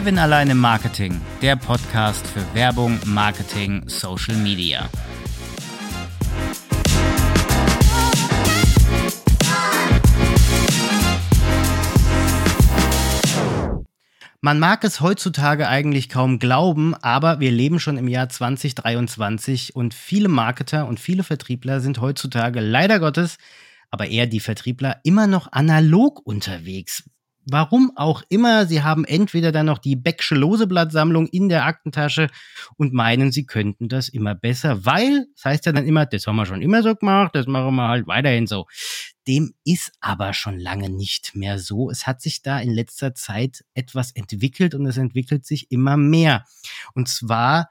Kevin allein im Marketing, der Podcast für Werbung, Marketing, Social Media. Man mag es heutzutage eigentlich kaum glauben, aber wir leben schon im Jahr 2023 und viele Marketer und viele Vertriebler sind heutzutage leider Gottes, aber eher die Vertriebler immer noch analog unterwegs. Warum auch immer, sie haben entweder dann noch die Becksche Loseblattsammlung in der Aktentasche und meinen, sie könnten das immer besser, weil, das heißt ja dann immer, das haben wir schon immer so gemacht, das machen wir halt weiterhin so. Dem ist aber schon lange nicht mehr so. Es hat sich da in letzter Zeit etwas entwickelt und es entwickelt sich immer mehr. Und zwar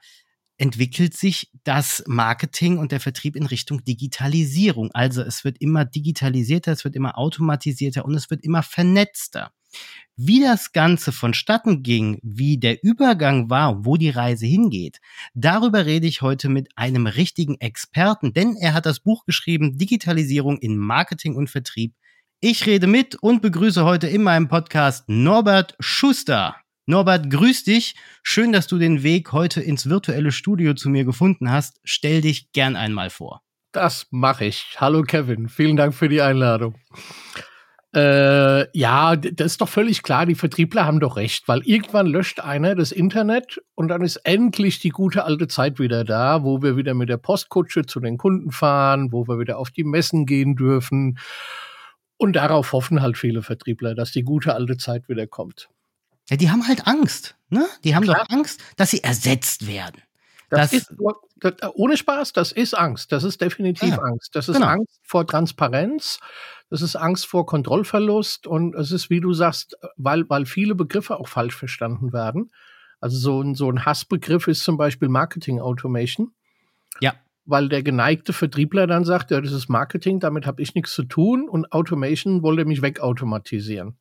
entwickelt sich das Marketing und der Vertrieb in Richtung Digitalisierung. Also es wird immer digitalisierter, es wird immer automatisierter und es wird immer vernetzter. Wie das Ganze vonstatten ging, wie der Übergang war, wo die Reise hingeht, darüber rede ich heute mit einem richtigen Experten, denn er hat das Buch geschrieben, Digitalisierung in Marketing und Vertrieb. Ich rede mit und begrüße heute in meinem Podcast Norbert Schuster. Norbert, grüß dich. Schön, dass du den Weg heute ins virtuelle Studio zu mir gefunden hast. Stell dich gern einmal vor. Das mache ich. Hallo Kevin, vielen Dank für die Einladung. Äh, ja, das ist doch völlig klar, die Vertriebler haben doch recht, weil irgendwann löscht einer das Internet und dann ist endlich die gute alte Zeit wieder da, wo wir wieder mit der Postkutsche zu den Kunden fahren, wo wir wieder auf die Messen gehen dürfen. Und darauf hoffen halt viele Vertriebler, dass die gute alte Zeit wieder kommt. Ja, die haben halt Angst, ne? Die haben Klar. doch Angst, dass sie ersetzt werden. Das, das ist das, ohne Spaß, das ist Angst. Das ist definitiv ja, Angst. Das ist genau. Angst vor Transparenz. Das ist Angst vor Kontrollverlust. Und es ist, wie du sagst, weil, weil viele Begriffe auch falsch verstanden werden. Also so ein, so ein Hassbegriff ist zum Beispiel Marketing Automation. Ja. Weil der geneigte Vertriebler dann sagt, ja, das ist Marketing, damit habe ich nichts zu tun und Automation wollte mich wegautomatisieren.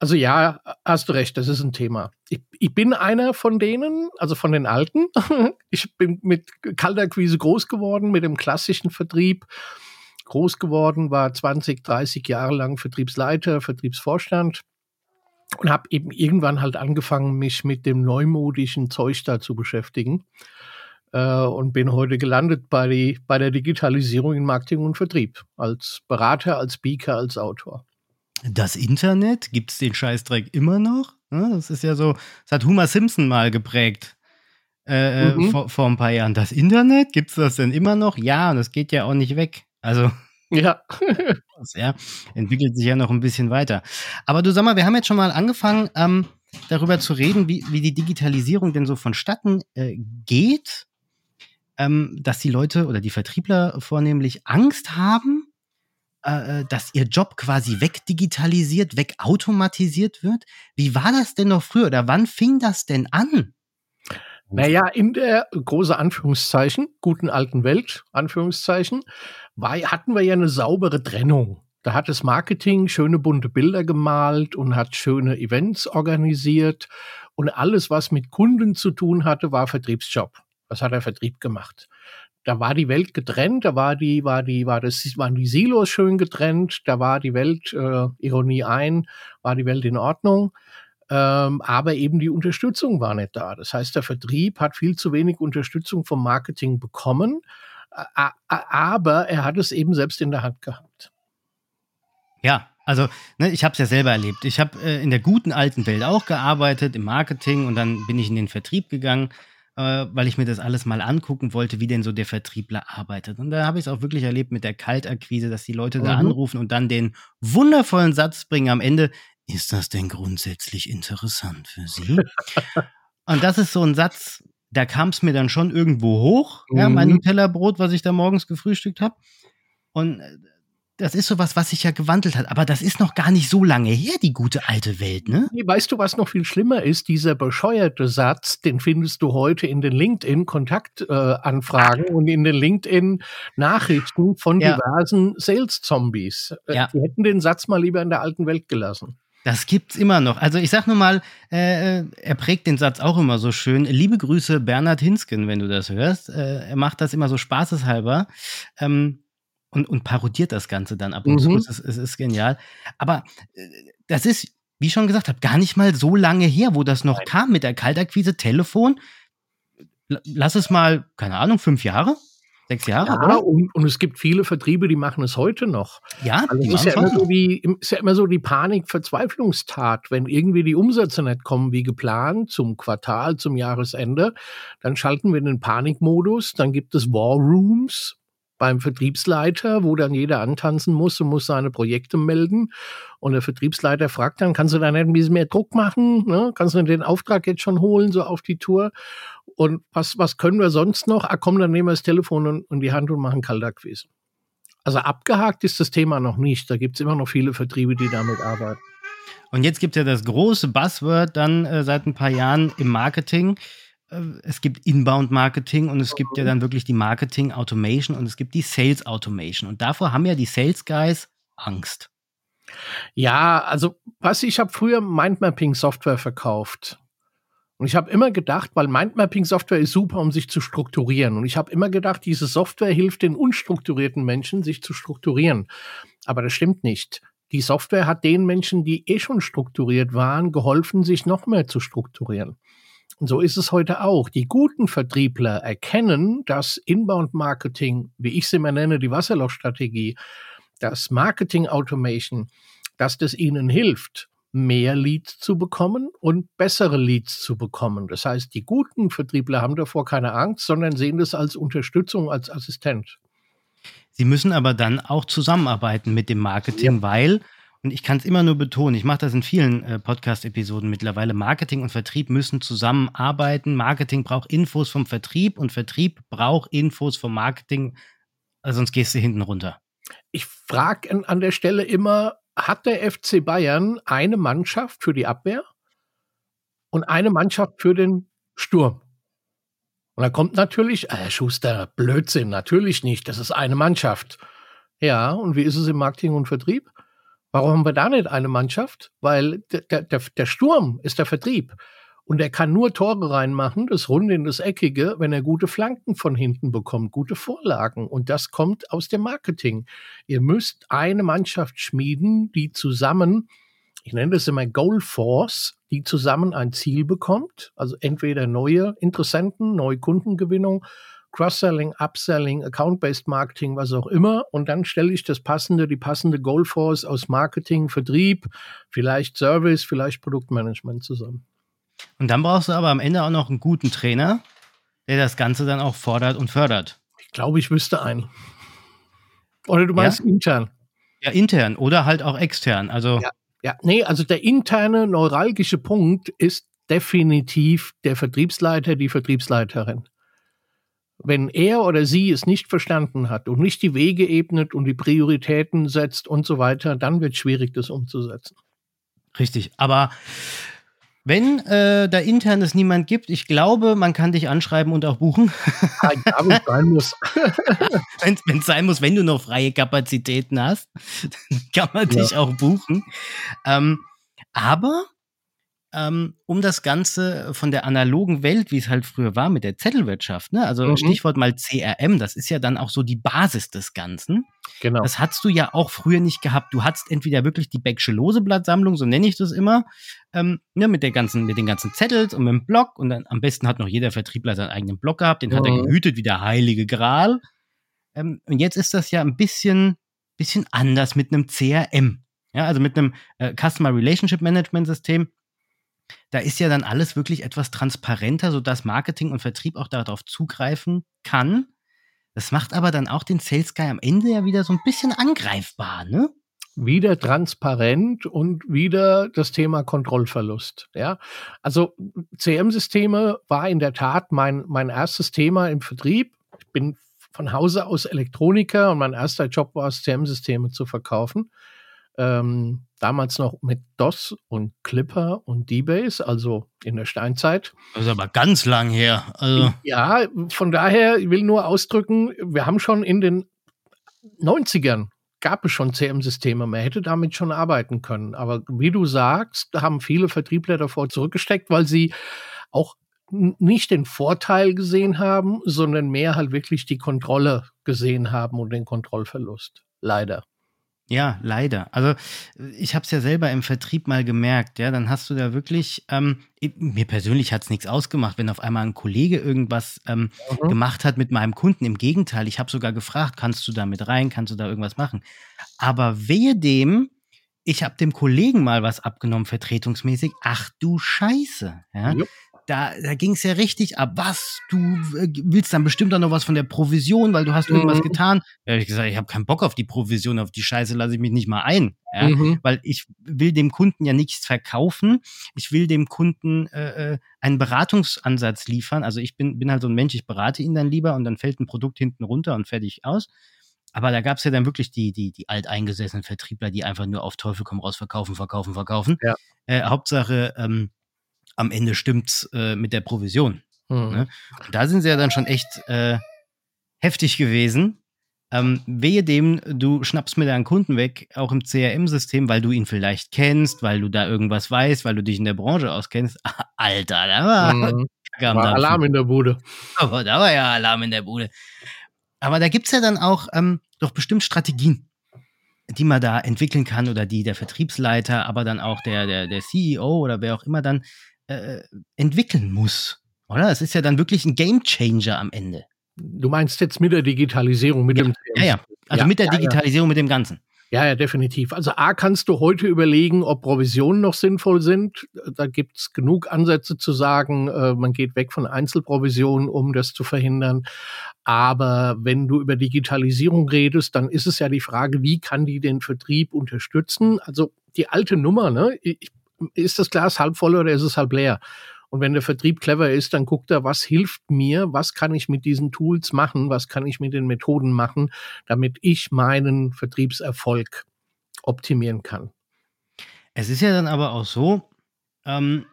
Also ja, hast du recht, das ist ein Thema. Ich, ich bin einer von denen, also von den Alten. Ich bin mit Kalterquise groß geworden, mit dem klassischen Vertrieb groß geworden, war 20, 30 Jahre lang Vertriebsleiter, Vertriebsvorstand und habe eben irgendwann halt angefangen, mich mit dem neumodischen Zeug da zu beschäftigen äh, und bin heute gelandet bei, die, bei der Digitalisierung in Marketing und Vertrieb als Berater, als Speaker, als Autor das Internet, gibt es den Scheißdreck immer noch? Das ist ja so, das hat Homer Simpson mal geprägt. Äh, äh, mhm. vor, vor, ein paar Jahren. Das Internet, gibt es das denn immer noch? Ja, und es geht ja auch nicht weg. Also. Ja. ja. Entwickelt sich ja noch ein bisschen weiter. Aber du sag mal, wir haben jetzt schon mal angefangen, ähm, darüber zu reden, wie, wie die Digitalisierung denn so vonstatten äh, geht. Ähm, dass die Leute oder die Vertriebler vornehmlich Angst haben, äh, äh, dass ihr Job quasi wegdigitalisiert, wegautomatisiert wird. Wie war das denn noch früher oder wann fing das denn an? Naja, in der große Anführungszeichen, guten alten Welt, Anführungszeichen, war, hatten wir ja eine saubere Trennung. Da hat das Marketing schöne bunte Bilder gemalt und hat schöne Events organisiert. Und alles, was mit Kunden zu tun hatte, war Vertriebsjob. Das hat der Vertrieb gemacht da war die Welt getrennt, da war die, war die, war das, waren die Silos schön getrennt, da war die Welt, äh, Ironie ein, war die Welt in Ordnung. Ähm, aber eben die Unterstützung war nicht da. Das heißt, der Vertrieb hat viel zu wenig Unterstützung vom Marketing bekommen, aber er hat es eben selbst in der Hand gehabt. Ja, also ne, ich habe es ja selber erlebt. Ich habe äh, in der guten alten Welt auch gearbeitet, im Marketing und dann bin ich in den Vertrieb gegangen äh, weil ich mir das alles mal angucken wollte, wie denn so der Vertriebler arbeitet. Und da habe ich es auch wirklich erlebt mit der Kaltakquise, dass die Leute mhm. da anrufen und dann den wundervollen Satz bringen am Ende, ist das denn grundsätzlich interessant für Sie? und das ist so ein Satz, da kam es mir dann schon irgendwo hoch, mhm. ja, mein mhm. Nutella-Brot, was ich da morgens gefrühstückt habe. Und äh, das ist sowas, was sich ja gewandelt hat. Aber das ist noch gar nicht so lange her, die gute alte Welt, ne? Weißt du, was noch viel schlimmer ist? Dieser bescheuerte Satz, den findest du heute in den LinkedIn-Kontaktanfragen äh, und in den LinkedIn-Nachrichten von ja. diversen Sales-Zombies. Äh, ja. Die hätten den Satz mal lieber in der alten Welt gelassen. Das gibt's immer noch. Also ich sag nur mal, äh, er prägt den Satz auch immer so schön. Liebe Grüße, Bernhard Hinsken, wenn du das hörst. Äh, er macht das immer so spaßeshalber. Ähm, und, und parodiert das Ganze dann ab und mhm. zu. Es ist, es ist genial. Aber äh, das ist wie schon gesagt habe, gar nicht mal so lange her, wo das noch Nein. kam mit der Kaltakquise, Telefon. Lass es mal, keine Ahnung, fünf Jahre? Sechs Jahre? Ja, und, und, es gibt viele Vertriebe, die machen es heute noch. Ja, also es ist ja, immer so die, ist ja immer so die Panik-Verzweiflungstat. Wenn irgendwie die Umsätze nicht kommen wie geplant zum Quartal, zum Jahresende, dann schalten wir in den Panikmodus. Dann gibt es War Rooms beim Vertriebsleiter, wo dann jeder antanzen muss und muss seine Projekte melden. Und der Vertriebsleiter fragt dann, kannst du da nicht ein bisschen mehr Druck machen? Ne? Kannst du den Auftrag jetzt schon holen, so auf die Tour? Und was, was können wir sonst noch? Ah, komm, dann nehmen wir das Telefon und, und die Hand und machen Kaltakquise. Also abgehakt ist das Thema noch nicht. Da gibt es immer noch viele Vertriebe, die damit arbeiten. Und jetzt gibt es ja das große Buzzword dann äh, seit ein paar Jahren im Marketing. Äh, es gibt Inbound-Marketing und es gibt ja dann wirklich die Marketing-Automation und es gibt die Sales-Automation. Und davor haben ja die Sales-Guys Angst. Ja, also was ich habe früher Mindmapping-Software verkauft. Und ich habe immer gedacht, weil Mindmapping-Software ist super, um sich zu strukturieren. Und ich habe immer gedacht, diese Software hilft den unstrukturierten Menschen, sich zu strukturieren. Aber das stimmt nicht. Die Software hat den Menschen, die eh schon strukturiert waren, geholfen, sich noch mehr zu strukturieren. Und so ist es heute auch. Die guten Vertriebler erkennen, dass Inbound Marketing, wie ich es immer nenne, die Wasserlochstrategie, das Marketing Automation, dass das ihnen hilft, mehr Leads zu bekommen und bessere Leads zu bekommen. Das heißt, die guten Vertriebler haben davor keine Angst, sondern sehen das als Unterstützung, als Assistent. Sie müssen aber dann auch zusammenarbeiten mit dem Marketing, ja. weil, und ich kann es immer nur betonen, ich mache das in vielen äh, Podcast-Episoden mittlerweile, Marketing und Vertrieb müssen zusammenarbeiten. Marketing braucht Infos vom Vertrieb und Vertrieb braucht Infos vom Marketing, also sonst gehst du hinten runter. Ich frage an der Stelle immer, hat der FC Bayern eine Mannschaft für die Abwehr und eine Mannschaft für den Sturm. Und da kommt natürlich, äh, Schuster, Blödsinn, natürlich nicht, das ist eine Mannschaft. Ja, und wie ist es im Marketing und Vertrieb? Warum haben wir da nicht eine Mannschaft? Weil der, der, der Sturm ist der Vertrieb. Und er kann nur Tore reinmachen, das Runde in das Eckige, wenn er gute Flanken von hinten bekommt, gute Vorlagen. Und das kommt aus dem Marketing. Ihr müsst eine Mannschaft schmieden, die zusammen, ich nenne das immer Goal Force, die zusammen ein Ziel bekommt. Also entweder neue Interessenten, neue Kundengewinnung, Cross-Selling, Upselling, Account-Based Marketing, was auch immer. Und dann stelle ich das passende, die passende Goal Force aus Marketing, Vertrieb, vielleicht Service, vielleicht Produktmanagement zusammen. Und dann brauchst du aber am Ende auch noch einen guten Trainer, der das Ganze dann auch fordert und fördert. Ich glaube, ich wüsste einen. Oder du meinst ja? intern? Ja, intern oder halt auch extern. Also ja, ja, nee, also der interne neuralgische Punkt ist definitiv der Vertriebsleiter, die Vertriebsleiterin. Wenn er oder sie es nicht verstanden hat und nicht die Wege ebnet und die Prioritäten setzt und so weiter, dann wird es schwierig, das umzusetzen. Richtig, aber wenn äh, da intern es niemand gibt, ich glaube, man kann dich anschreiben und auch buchen. Ja, wenn es sein muss. wenn es sein muss, wenn du noch freie Kapazitäten hast, kann man ja. dich auch buchen. Ähm, aber ähm, um das Ganze von der analogen Welt, wie es halt früher war mit der Zettelwirtschaft, ne? also mhm. Stichwort mal CRM, das ist ja dann auch so die Basis des Ganzen. Genau. Das hattest du ja auch früher nicht gehabt. Du hattest entweder wirklich die Becksche Loseblattsammlung, so nenne ich das immer, ähm, ne, mit, der ganzen, mit den ganzen Zettels und mit dem Blog und dann am besten hat noch jeder Vertriebler seinen eigenen Blog gehabt, den mhm. hat er mhm. gehütet wie der heilige Gral. Ähm, und jetzt ist das ja ein bisschen, bisschen anders mit einem CRM. Ja, also mit einem äh, Customer Relationship Management System da ist ja dann alles wirklich etwas transparenter, sodass Marketing und Vertrieb auch darauf zugreifen kann. Das macht aber dann auch den Sales Guy am Ende ja wieder so ein bisschen angreifbar, ne? Wieder transparent und wieder das Thema Kontrollverlust. Ja, also CM-Systeme war in der Tat mein, mein erstes Thema im Vertrieb. Ich bin von Hause aus Elektroniker und mein erster Job war es, CM-Systeme zu verkaufen ähm, damals noch mit DOS und Clipper und D-Base, also in der Steinzeit. Das ist aber ganz lang her. Also. Ja, von daher, ich will nur ausdrücken, wir haben schon in den 90ern gab es schon CM-Systeme, man hätte damit schon arbeiten können. Aber wie du sagst, haben viele Vertriebler davor zurückgesteckt, weil sie auch nicht den Vorteil gesehen haben, sondern mehr halt wirklich die Kontrolle gesehen haben und den Kontrollverlust. Leider. Ja, leider. Also ich habe es ja selber im Vertrieb mal gemerkt, ja, dann hast du da wirklich, ähm, mir persönlich hat es nichts ausgemacht, wenn auf einmal ein Kollege irgendwas ähm, mhm. gemacht hat mit meinem Kunden. Im Gegenteil, ich habe sogar gefragt, kannst du da mit rein, kannst du da irgendwas machen? Aber wehe dem, ich habe dem Kollegen mal was abgenommen, vertretungsmäßig. Ach du Scheiße. Ja? Jupp da, da ging es ja richtig ab. Was? Du äh, willst dann bestimmt auch noch was von der Provision, weil du hast irgendwas mhm. getan. Da habe ich gesagt, ich habe keinen Bock auf die Provision, auf die Scheiße lasse ich mich nicht mal ein. Ja? Mhm. Weil ich will dem Kunden ja nichts verkaufen. Ich will dem Kunden äh, äh, einen Beratungsansatz liefern. Also ich bin, bin halt so ein Mensch, ich berate ihn dann lieber und dann fällt ein Produkt hinten runter und fertig aus. Aber da gab es ja dann wirklich die, die, die alteingesessenen Vertriebler, die einfach nur auf Teufel komm raus verkaufen, verkaufen, verkaufen. Ja. Äh, Hauptsache, ähm, am Ende stimmt's äh, mit der Provision. Mhm. Ne? Da sind sie ja dann schon echt äh, heftig gewesen. Ähm, wehe dem, du schnappst mir deinen Kunden weg, auch im CRM-System, weil du ihn vielleicht kennst, weil du da irgendwas weißt, weil du dich in der Branche auskennst. Alter, da war, mhm. war Alarm in der Bude. Aber da war ja Alarm in der Bude. Aber da gibt's ja dann auch ähm, doch bestimmt Strategien, die man da entwickeln kann oder die der Vertriebsleiter, aber dann auch der, der, der CEO oder wer auch immer dann äh, entwickeln muss. Oder? Es ist ja dann wirklich ein Gamechanger am Ende. Du meinst jetzt mit der Digitalisierung, mit ja, dem. Ja, ja. Also ja, mit der Digitalisierung, ja. mit dem Ganzen. Ja, ja, definitiv. Also A, kannst du heute überlegen, ob Provisionen noch sinnvoll sind. Da gibt es genug Ansätze zu sagen, äh, man geht weg von Einzelprovisionen, um das zu verhindern. Aber wenn du über Digitalisierung redest, dann ist es ja die Frage, wie kann die den Vertrieb unterstützen? Also die alte Nummer, ne? Ich ist das Glas halb voll oder ist es halb leer? Und wenn der Vertrieb clever ist, dann guckt er, was hilft mir, was kann ich mit diesen Tools machen, was kann ich mit den Methoden machen, damit ich meinen Vertriebserfolg optimieren kann. Es ist ja dann aber auch so, ähm,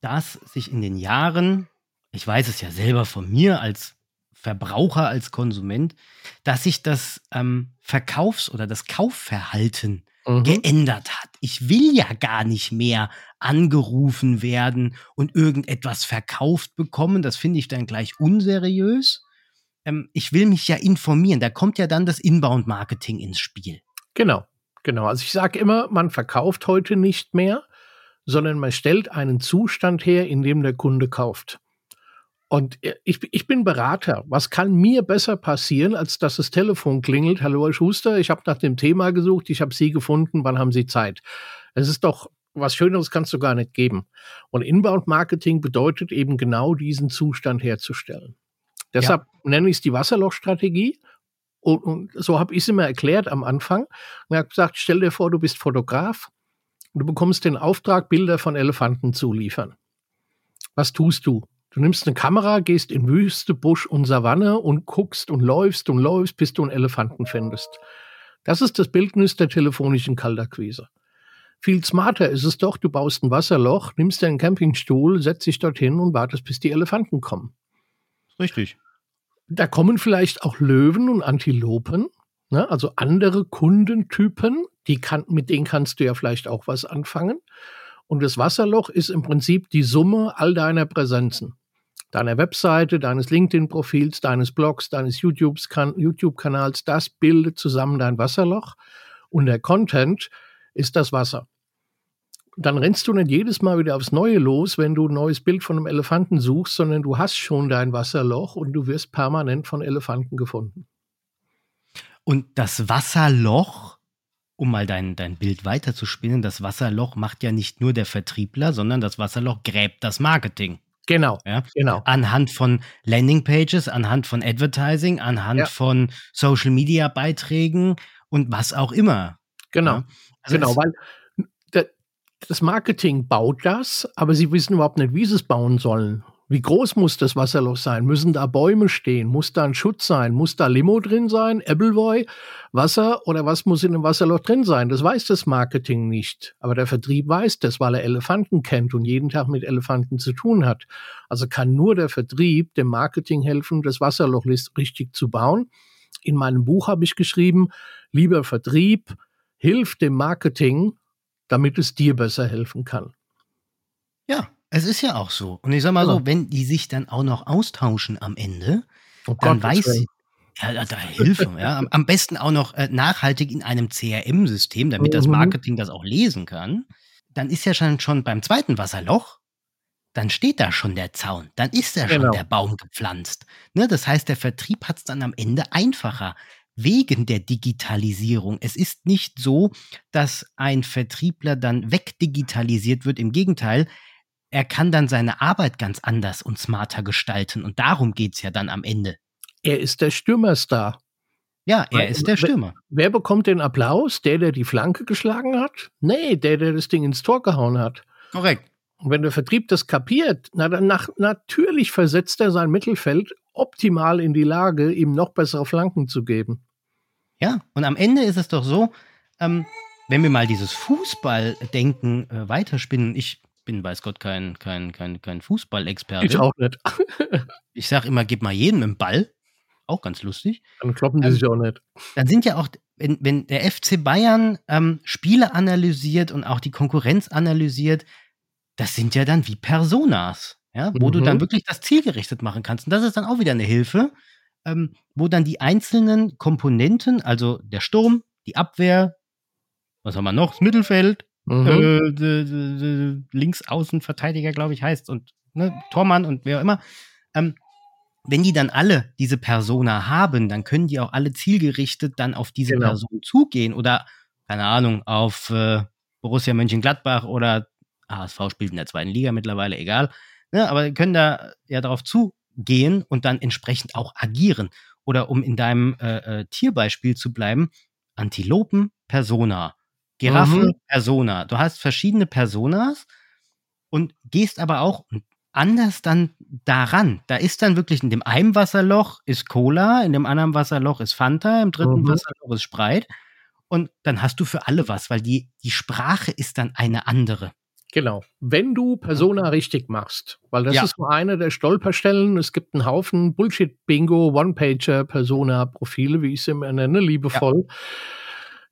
dass sich in den Jahren, ich weiß es ja selber von mir als Verbraucher, als Konsument, dass sich das ähm, Verkaufs- oder das Kaufverhalten mhm. geändert hat. Ich will ja gar nicht mehr angerufen werden und irgendetwas verkauft bekommen. Das finde ich dann gleich unseriös. Ähm, ich will mich ja informieren. Da kommt ja dann das Inbound-Marketing ins Spiel. Genau, genau. Also ich sage immer, man verkauft heute nicht mehr, sondern man stellt einen Zustand her, in dem der Kunde kauft. Und ich, ich bin Berater. Was kann mir besser passieren, als dass das Telefon klingelt? Hallo, Herr Schuster, ich habe nach dem Thema gesucht, ich habe Sie gefunden, wann haben Sie Zeit? Es ist doch was Schöneres kannst du gar nicht geben. Und Inbound Marketing bedeutet eben genau diesen Zustand herzustellen. Deshalb ja. nenne ich es die Wasserlochstrategie. Und, und so habe ich es immer erklärt am Anfang. Und er hat gesagt, stell dir vor, du bist Fotograf und du bekommst den Auftrag, Bilder von Elefanten zu liefern. Was tust du? Du nimmst eine Kamera, gehst in Wüste, Busch und Savanne und guckst und läufst und läufst, bis du einen Elefanten findest. Das ist das Bildnis der telefonischen Kaltakquise. Viel smarter ist es doch, du baust ein Wasserloch, nimmst deinen Campingstuhl, setzt dich dorthin und wartest, bis die Elefanten kommen. Richtig. Da kommen vielleicht auch Löwen und Antilopen, ne? also andere Kundentypen, die kann, mit denen kannst du ja vielleicht auch was anfangen. Und das Wasserloch ist im Prinzip die Summe all deiner Präsenzen deiner Webseite, deines LinkedIn-Profils, deines Blogs, deines YouTube-Kanals, das bildet zusammen dein Wasserloch und der Content ist das Wasser. Dann rennst du nicht jedes Mal wieder aufs Neue los, wenn du ein neues Bild von einem Elefanten suchst, sondern du hast schon dein Wasserloch und du wirst permanent von Elefanten gefunden. Und das Wasserloch, um mal dein, dein Bild weiterzuspinnen, das Wasserloch macht ja nicht nur der Vertriebler, sondern das Wasserloch gräbt das Marketing. Genau, ja? genau. Anhand von Landingpages, anhand von Advertising, anhand ja. von Social Media Beiträgen und was auch immer. Genau, ja? also genau, weil das Marketing baut das, aber sie wissen überhaupt nicht, wie sie es bauen sollen. Wie groß muss das Wasserloch sein? Müssen da Bäume stehen? Muss da ein Schutz sein? Muss da Limo drin sein? Appleboy? Wasser? Oder was muss in dem Wasserloch drin sein? Das weiß das Marketing nicht. Aber der Vertrieb weiß das, weil er Elefanten kennt und jeden Tag mit Elefanten zu tun hat. Also kann nur der Vertrieb dem Marketing helfen, das Wasserloch richtig zu bauen. In meinem Buch habe ich geschrieben, lieber Vertrieb, hilf dem Marketing, damit es dir besser helfen kann. Ja, es ist ja auch so. Und ich sag mal ja. so, wenn die sich dann auch noch austauschen am Ende, oh dann, Gott, weiß, Ja, da Hilfe, ja. Am, besten auch noch äh, nachhaltig in einem CRM-System, damit das Mhm. Marketing das auch lesen kann. Dann ist ja schon, schon beim zweiten Wasserloch, dann steht da schon der Zaun, dann ist da schon Genau. der Baum gepflanzt. Ne? Das heißt, der Vertrieb hat es dann am Ende einfacher wegen der Digitalisierung. Es ist nicht so, dass ein Vertriebler dann wegdigitalisiert wird. Im Gegenteil, er kann dann seine Arbeit ganz anders und smarter gestalten. Und darum geht's ja dann am Ende. Er ist der Stürmerstar. Ja, er Weil- ist der Stürmer. Wer bekommt den Applaus? Der, der die Flanke geschlagen hat? Nee, der, der das Ding ins Tor gehauen hat. Korrekt. Und wenn der Vertrieb das kapiert, na dann nach, natürlich versetzt er sein Mittelfeld optimal in die Lage, ihm noch bessere Flanken zu geben. Ja, und am Ende ist es doch so, ähm, wenn wir mal dieses Fußballdenken äh, weiterspinnen, ich bin, weiß Gott, kein, kein, kein, kein Fußballexperte. Ich auch nicht. Ich sag immer, gib mal jedem einen Ball. Auch ganz lustig. Dann kloppen die Ähm, sich auch nicht. Dann sind ja auch, wenn, wenn der FC Bayern ähm, Spiele analysiert und auch die Konkurrenz analysiert, das sind ja dann wie Personas, ja, wo du Mhm. dann wirklich das zielgerichtet machen kannst. Und das ist dann auch wieder eine Hilfe, ähm, wo dann die einzelnen Komponenten, also der Sturm, die Abwehr, was haben wir noch? Das Mittelfeld, Mhm. äh, d- d- d- Linksaußenverteidiger, glaube ich, heißt, und ne, Tormann und wer auch immer. Ähm, wenn die dann alle diese Persona haben, dann können die auch alle zielgerichtet dann auf diese Genau. Person zugehen oder, keine Ahnung, auf äh, Borussia Mönchengladbach oder HSV spielt in der zweiten Liga mittlerweile, egal. Ne, aber die können da ja darauf zugehen und dann entsprechend auch agieren. Oder um in deinem äh, äh, Tierbeispiel zu bleiben, Antilopen, Persona. Giraffe, Mhm. Persona. Du hast verschiedene Personas und gehst aber auch anders dann daran. Da ist dann wirklich in dem einen Wasserloch ist Cola, in dem anderen Wasserloch ist Fanta, im dritten Mhm. Wasserloch ist Sprite. Und dann hast du für alle was, weil die, die Sprache ist dann eine andere. Genau. Wenn du Persona richtig machst, weil das Ja. ist nur eine der Stolperstellen. Es gibt einen Haufen Bullshit-Bingo, One-Pager, Persona-Profile, wie ich sie immer nenne, liebevoll.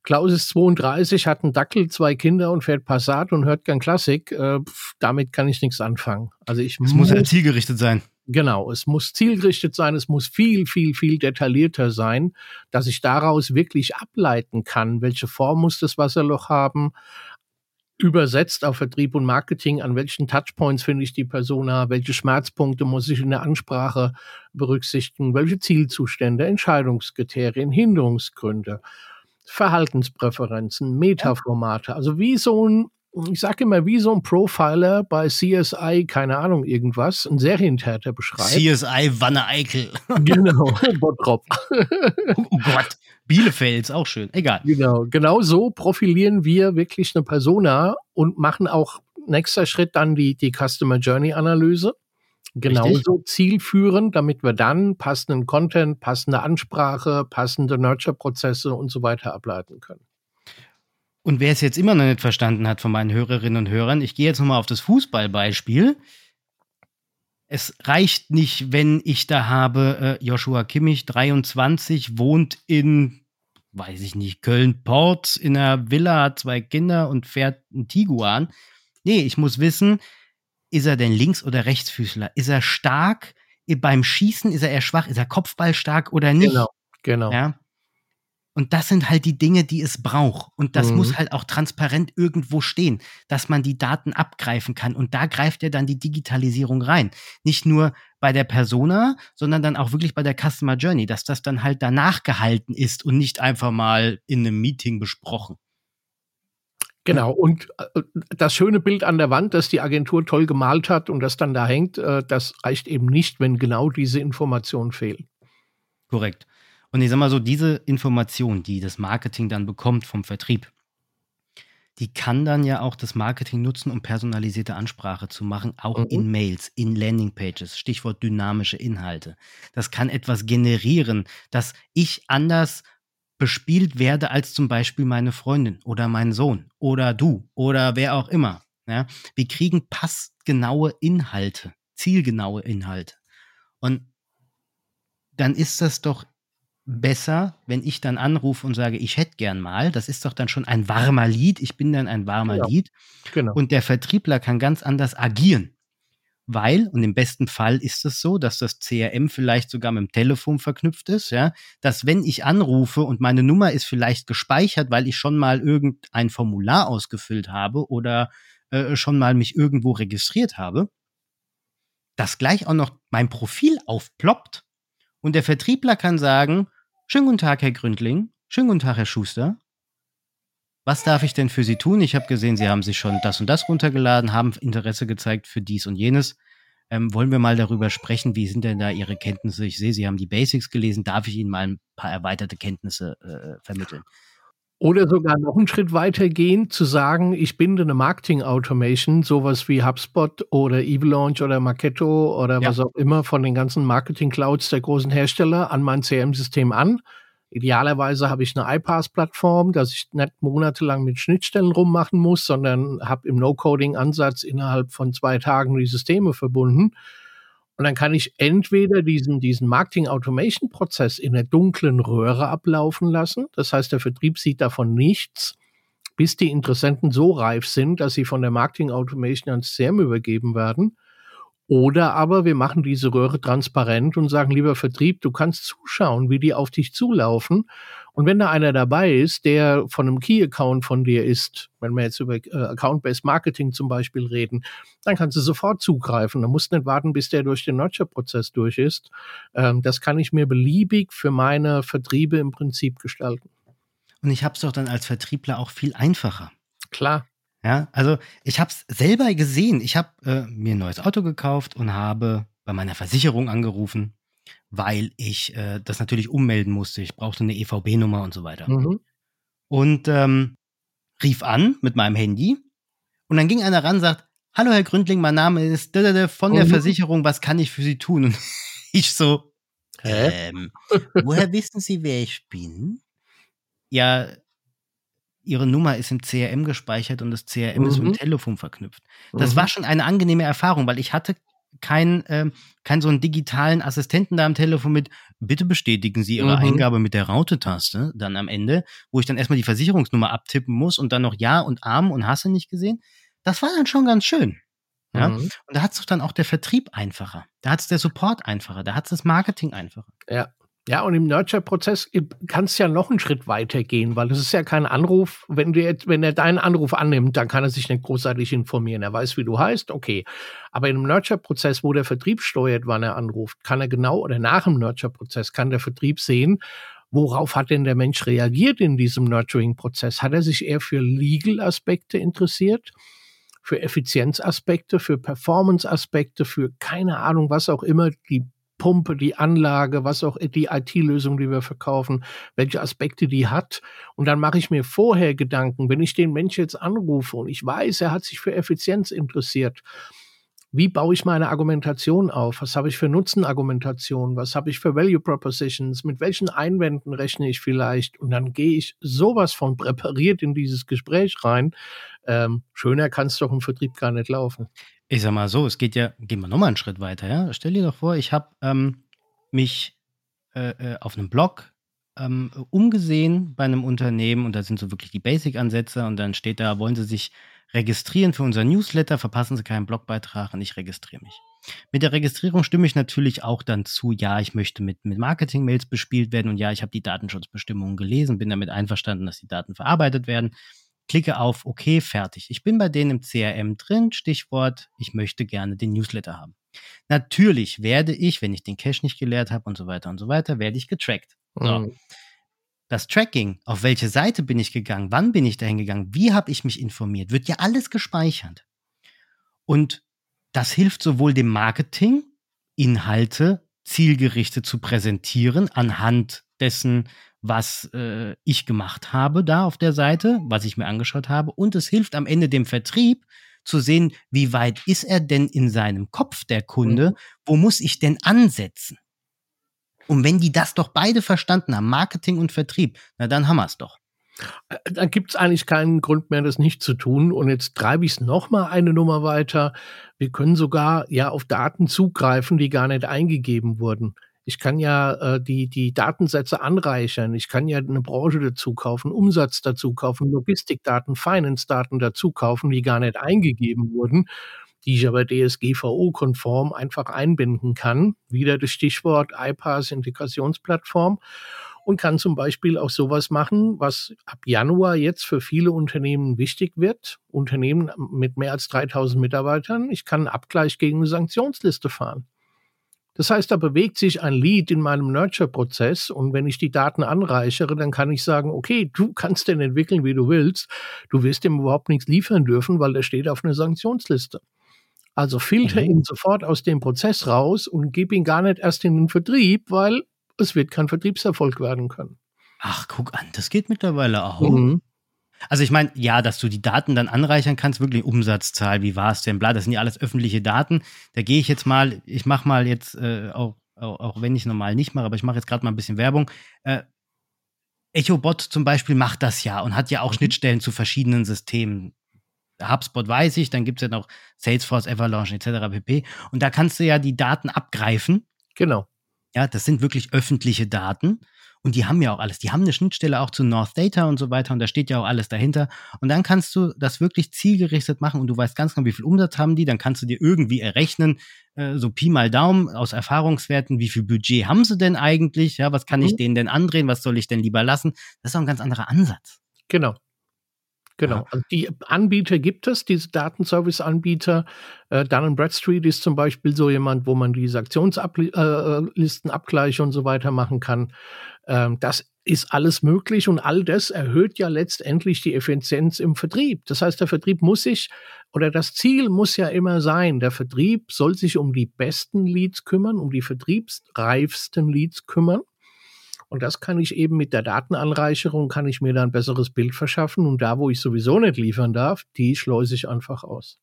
Klaus ist 32, hat einen Dackel, zwei Kinder und fährt Passat und hört gern Klassik. Äh, pf, damit kann ich nichts anfangen. Also ich Es muss ja zielgerichtet sein. Genau, es muss zielgerichtet sein, es muss viel, viel, viel detaillierter sein, dass ich daraus wirklich ableiten kann, welche Form muss das Wasserloch haben, übersetzt auf Vertrieb und Marketing, an welchen Touchpoints finde ich die Persona, welche Schmerzpunkte muss ich in der Ansprache berücksichtigen, welche Zielzustände, Entscheidungskriterien, Hinderungsgründe, Verhaltenspräferenzen, Metaformate, also wie so ein ich sage immer, wie so ein Profiler bei CSI, keine Ahnung, irgendwas, ein Serientäter beschreibt. CSI Wanne Eickel. genau, Bottrop. oh Gott. Bielefeld ist auch schön. Egal. Genau, genau so profilieren wir wirklich eine Persona und machen auch nächster Schritt dann die, die Customer Journey Analyse. Genauso zielführend, damit wir dann passenden Content, passende Ansprache, passende Nurture-Prozesse und so weiter ableiten können. Und wer es jetzt immer noch nicht verstanden hat von meinen Hörerinnen und Hörern, ich gehe jetzt nochmal auf das Fußballbeispiel. Es reicht nicht, wenn ich da habe, äh, Joshua Kimmich, 23, wohnt in, weiß ich nicht, Köln-Port, in einer Villa, hat zwei Kinder und fährt einen Tiguan. Nee, ich muss wissen, ist er denn Links- oder Rechtsfüßler? Ist er stark? Beim Schießen ist er eher schwach? Ist er Kopfballstark oder nicht? Genau, genau. Ja. Und das sind halt die Dinge, die es braucht. Und das Mhm. muss halt auch transparent irgendwo stehen, dass man die Daten abgreifen kann. Und da greift ja dann die Digitalisierung rein. Nicht nur bei der Persona, sondern dann auch wirklich bei der Customer Journey, dass das dann halt danach gehalten ist und nicht einfach mal in einem Meeting besprochen. Genau, und äh, das schöne Bild an der Wand, das die Agentur toll gemalt hat und das dann da hängt, äh, das reicht eben nicht, wenn genau diese Informationen fehlen. Korrekt. Und ich sag mal so, diese Information, die das Marketing dann bekommt vom Vertrieb, die kann dann ja auch das Marketing nutzen, um personalisierte Ansprache zu machen, auch Mhm. in Mails, in Landingpages, Stichwort dynamische Inhalte. Das kann etwas generieren, dass ich anders bespielt werde als zum Beispiel meine Freundin oder mein Sohn oder du oder wer auch immer. Ja? Wir kriegen passgenaue Inhalte, zielgenaue Inhalte. Und dann ist das doch besser, wenn ich dann anrufe und sage, ich hätte gern mal. Das ist doch dann schon ein warmer Lied. Ich bin dann ein warmer Genau. Lied. Genau. Und der Vertriebler kann ganz anders agieren. Weil, und im besten Fall ist es so, dass das CRM vielleicht sogar mit dem Telefon verknüpft ist, ja, dass wenn ich anrufe und meine Nummer ist vielleicht gespeichert, weil ich schon mal irgendein Formular ausgefüllt habe oder äh, schon mal mich irgendwo registriert habe, dass gleich auch noch mein Profil aufploppt und der Vertriebler kann sagen, schönen guten Tag, Herr Gründling, schönen guten Tag, Herr Schuster. Was darf ich denn für Sie tun? Ich habe gesehen, Sie haben sich schon das und das runtergeladen, haben Interesse gezeigt für dies und jenes. Ähm, wollen wir mal darüber sprechen, wie sind denn da Ihre Kenntnisse? Ich sehe, Sie haben die Basics gelesen. Darf ich Ihnen mal ein paar erweiterte Kenntnisse äh, vermitteln? Oder sogar noch einen Schritt weiter gehen, zu sagen, ich binde eine Marketing-Automation, sowas wie HubSpot oder Evelaunch oder Marketo oder ja. was auch immer von den ganzen Marketing-Clouds der großen Hersteller an mein CRM-System an. Idealerweise habe ich eine iPaaS-Plattform, dass ich nicht monatelang mit Schnittstellen rummachen muss, sondern habe im No-Coding-Ansatz innerhalb von zwei Tagen die Systeme verbunden. Und dann kann ich entweder diesen, diesen Marketing-Automation-Prozess in der dunklen Röhre ablaufen lassen. Das heißt, der Vertrieb sieht davon nichts, bis die Interessenten so reif sind, dass sie von der Marketing-Automation ans CRM übergeben werden. Oder aber wir machen diese Röhre transparent und sagen, lieber Vertrieb, du kannst zuschauen, wie die auf dich zulaufen. Und wenn da einer dabei ist, der von einem Key-Account von dir ist, wenn wir jetzt über äh, Account-Based Marketing zum Beispiel reden, dann kannst du sofort zugreifen. Du musst nicht warten, bis der durch den Nurture-Prozess durch ist. Ähm, das kann ich mir beliebig für meine Vertriebe im Prinzip gestalten. Und ich habe es doch dann als Vertriebler auch viel einfacher. Klar. Ja, also ich habe es selber gesehen. Ich habe äh, mir ein neues Auto gekauft und habe bei meiner Versicherung angerufen, weil ich äh, das natürlich ummelden musste. Ich brauchte eine EVB-Nummer und so weiter. Mhm. Und ähm, rief an mit meinem Handy und dann ging einer ran und sagt, Hallo Herr Gründling, mein Name ist von der mhm. Versicherung, was kann ich für Sie tun? Und ich so, ähm, woher wissen Sie, wer ich bin? Ja, ihre Nummer ist im CRM gespeichert und das CRM mhm. ist mit dem Telefon verknüpft. Das mhm. war schon eine angenehme Erfahrung, weil ich hatte keinen ähm, kein so einen digitalen Assistenten da am Telefon mit, bitte bestätigen Sie Ihre mhm. Eingabe mit der Raute-Taste dann am Ende, wo ich dann erstmal die Versicherungsnummer abtippen muss und dann noch Ja und Arm und Hasse nicht gesehen. Das war dann schon ganz schön. Ja? Mhm. Und da hat es dann auch der Vertrieb einfacher. Da hat es der Support einfacher. Da hat es das Marketing einfacher. Ja. Ja, und im Nurture-Prozess kann es ja noch einen Schritt weiter gehen, weil es ist ja kein Anruf. Wenn, du jetzt, wenn er deinen Anruf annimmt, dann kann er sich nicht großartig informieren. Er weiß, wie du heißt, okay. Aber im Nurture-Prozess, wo der Vertrieb steuert, wann er anruft, kann er genau, oder nach dem Nurture-Prozess, kann der Vertrieb sehen, worauf hat denn der Mensch reagiert in diesem Nurturing-Prozess? Hat er sich eher für Legal-Aspekte interessiert? Für Effizienzaspekte, für Performance-Aspekte, für keine Ahnung, was auch immer die Pumpe, die Anlage, was auch die IT-Lösung, die wir verkaufen, welche Aspekte die hat. Und dann mache ich mir vorher Gedanken, wenn ich den Mensch jetzt anrufe und ich weiß, er hat sich für Effizienz interessiert, wie baue ich meine Argumentation auf? Was habe ich für Nutzenargumentation? Was habe ich für Value Propositions? Mit welchen Einwänden rechne ich vielleicht? Und dann gehe ich sowas von präpariert in dieses Gespräch rein. Ähm, schöner kann es doch im Vertrieb gar nicht laufen. Ich sag mal so, es geht ja, gehen wir nochmal einen Schritt weiter, ja. Stell dir doch vor, ich habe ähm, mich äh, äh, auf einem Blog ähm, umgesehen bei einem Unternehmen und da sind so wirklich die Basic-Ansätze und dann steht da, wollen Sie sich registrieren für unser Newsletter, verpassen Sie keinen Blogbeitrag und ich registriere mich. Mit der Registrierung stimme ich natürlich auch dann zu, ja, ich möchte mit, mit Marketing-Mails bespielt werden und ja, ich habe die Datenschutzbestimmungen gelesen, bin damit einverstanden, dass die Daten verarbeitet werden klicke auf OK, fertig. Ich bin bei denen im CRM drin, Stichwort, ich möchte gerne den Newsletter haben. Natürlich werde ich, wenn ich den Cache nicht geleert habe und so weiter und so weiter, werde ich getrackt. So. Mhm. Das Tracking, auf welche Seite bin ich gegangen, wann bin ich dahin gegangen, wie habe ich mich informiert, wird ja alles gespeichert. Und das hilft sowohl dem Marketing, Inhalte zielgerichtet zu präsentieren anhand dessen, was äh, ich gemacht habe da auf der Seite, was ich mir angeschaut habe. Und es hilft am Ende dem Vertrieb zu sehen, wie weit ist er denn in seinem Kopf, der Kunde, mhm. wo muss ich denn ansetzen? Und wenn die das doch beide verstanden haben, Marketing und Vertrieb, na dann haben wir es doch. Äh, da gibt es eigentlich keinen Grund mehr, das nicht zu tun. Und jetzt treibe ich es nochmal eine Nummer weiter. Wir können sogar ja auf Daten zugreifen, die gar nicht eingegeben wurden. Ich kann ja äh, die, die Datensätze anreichern. Ich kann ja eine Branche dazu kaufen, Umsatz dazu kaufen, Logistikdaten, Finance-Daten dazu kaufen, die gar nicht eingegeben wurden. die ich aber DSGVO-konform einfach einbinden kann. Wieder das Stichwort iPaaS Integrationsplattform und kann zum Beispiel auch sowas machen, was ab Januar jetzt für viele Unternehmen wichtig wird. Unternehmen mit mehr als 3000 Mitarbeitern. Ich kann einen Abgleich gegen eine Sanktionsliste fahren. Das heißt, da bewegt sich ein Lead in meinem Nurture-Prozess und wenn ich die Daten anreichere, dann kann ich sagen, okay, du kannst den entwickeln, wie du willst. Du wirst ihm überhaupt nichts liefern dürfen, weil der steht auf einer Sanktionsliste. Also filter mhm. ihn sofort aus dem Prozess raus und gib ihn gar nicht erst in den Vertrieb, weil es wird kein Vertriebserfolg werden können. Ach, guck an, das geht mittlerweile auch. Mhm. Also ich meine, ja, dass du die Daten dann anreichern kannst, wirklich Umsatzzahl, wie war es denn, bla, das sind ja alles öffentliche Daten. Da gehe ich jetzt mal, ich mache mal jetzt, äh, auch, auch, auch, wenn ich normal nicht mache, aber ich mache jetzt gerade mal ein bisschen Werbung. Äh, EchoBot zum Beispiel macht das ja und hat ja auch mhm. Schnittstellen zu verschiedenen Systemen. HubSpot weiß ich, dann gibt es ja noch Salesforce, Avalanche etc. pp. Und da kannst du ja die Daten abgreifen. Genau. Ja, das sind wirklich öffentliche Daten. Und die haben ja auch alles. Die haben eine Schnittstelle auch zu North Data und so weiter. Und da steht ja auch alles dahinter. Und dann kannst du das wirklich zielgerichtet machen und du weißt ganz genau, wie viel Umsatz haben die. Dann kannst du dir irgendwie errechnen, äh, so Pi mal Daumen aus Erfahrungswerten, wie viel Budget haben sie denn eigentlich? Ja, was kann mhm. ich denen denn andrehen? Was soll ich denn lieber lassen? Das ist auch ein ganz anderer Ansatz. Genau. Genau. Ja. Also die Anbieter gibt es, diese Datenservice-Anbieter. Äh, Dun Bradstreet ist zum Beispiel so jemand, wo man diese Aktionslistenabgleiche äh, und so weiter machen kann. Ähm, das ist alles möglich und all das erhöht ja letztendlich die Effizienz im Vertrieb. Das heißt, der Vertrieb muss sich oder das Ziel muss ja immer sein, der Vertrieb soll sich um die besten Leads kümmern, um die vertriebsreifsten Leads kümmern. Und das kann ich eben mit der Datenanreicherung, kann ich mir da ein besseres Bild verschaffen. Und da, wo ich sowieso nicht liefern darf, die schleuse ich einfach aus.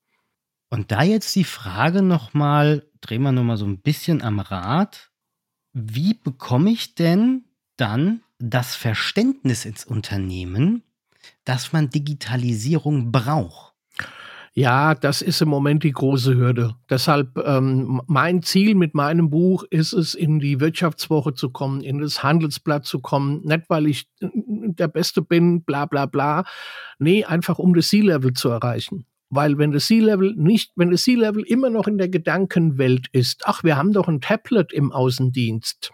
Und da jetzt die Frage nochmal, drehen wir nochmal so ein bisschen am Rad. Wie bekomme ich denn dann das Verständnis ins Unternehmen, dass man Digitalisierung braucht? Ja, das ist im Moment die große Hürde. Deshalb ähm, mein Ziel mit meinem Buch ist es, in die Wirtschaftswoche zu kommen, in das Handelsblatt zu kommen. Nicht, weil ich der Beste bin, bla bla bla. Nee, einfach um das C-Level zu erreichen. Weil wenn das C-Level nicht, wenn das C-Level immer noch in der Gedankenwelt ist, ach, wir haben doch ein Tablet im Außendienst.